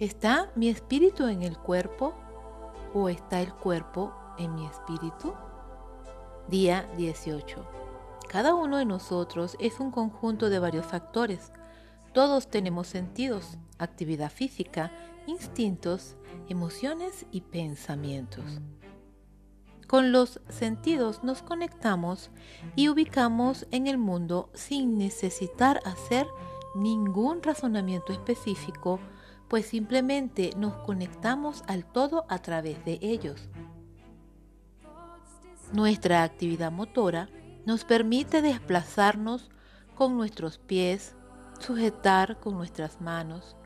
¿Está mi espíritu en el cuerpo o está el cuerpo en mi espíritu? Día 18. Cada uno de nosotros es un conjunto de varios factores. Todos tenemos sentidos, actividad física, instintos, emociones y pensamientos. Con los sentidos nos conectamos y ubicamos en el mundo sin necesitar hacer ningún razonamiento específico, pues simplemente nos conectamos al todo a través de ellos. Nuestra actividad motora nos permite desplazarnos con nuestros pies, sujetar con nuestras manos,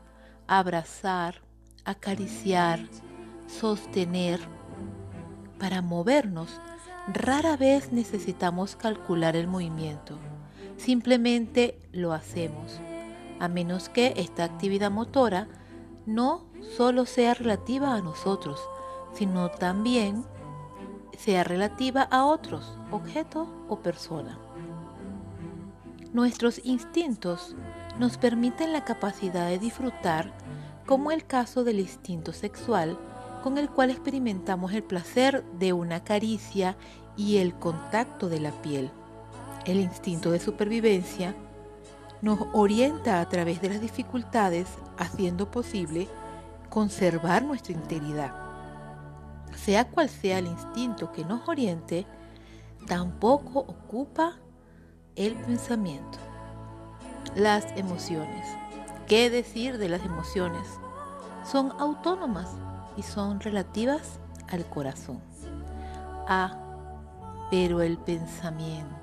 abrazar, acariciar, sostener. Para movernos, rara vez necesitamos calcular el movimiento. Simplemente lo hacemos, a menos que esta actividad motora no solo sea relativa a nosotros, sino también sea relativa a otros, objetos o persona. Nuestros instintos nos permiten la capacidad de disfrutar, como el caso del instinto sexual, con el cual experimentamos el placer de una caricia y el contacto de la piel. El instinto de supervivencia nos orienta a través de las dificultades, haciendo posible conservar nuestra integridad. Sea cual sea el instinto que nos oriente, tampoco ocupa el pensamiento. Las emociones. ¿Qué decir de las emociones? Son autónomas y son relativas al corazón. Ah, pero el pensamiento.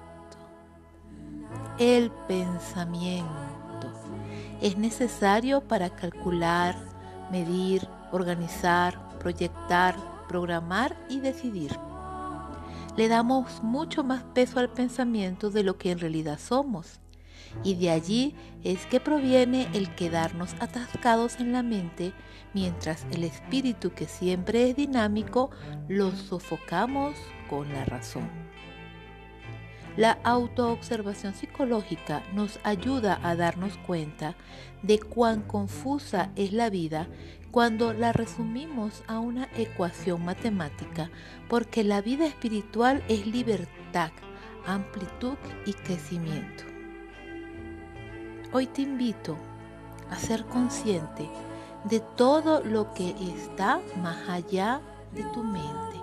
El pensamiento es necesario para calcular, medir, organizar, proyectar, programar y decidir. Le damos mucho más peso al pensamiento de lo que en realidad somos y de allí es que proviene el quedarnos atascados en la mente mientras el espíritu que siempre es dinámico lo sofocamos con la razón. La autoobservación psicológica nos ayuda a darnos cuenta de cuán confusa es la vida cuando la resumimos a una ecuación matemática, porque la vida espiritual es libertad, amplitud y crecimiento. Hoy te invito a ser consciente de todo lo que está más allá de tu mente.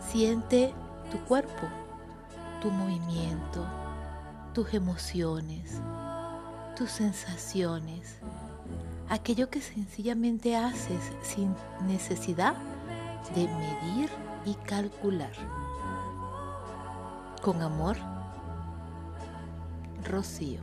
Siente tu cuerpo, tu movimiento, tus emociones, tus sensaciones, aquello que sencillamente haces sin necesidad de medir y calcular. Con amor, Rocío.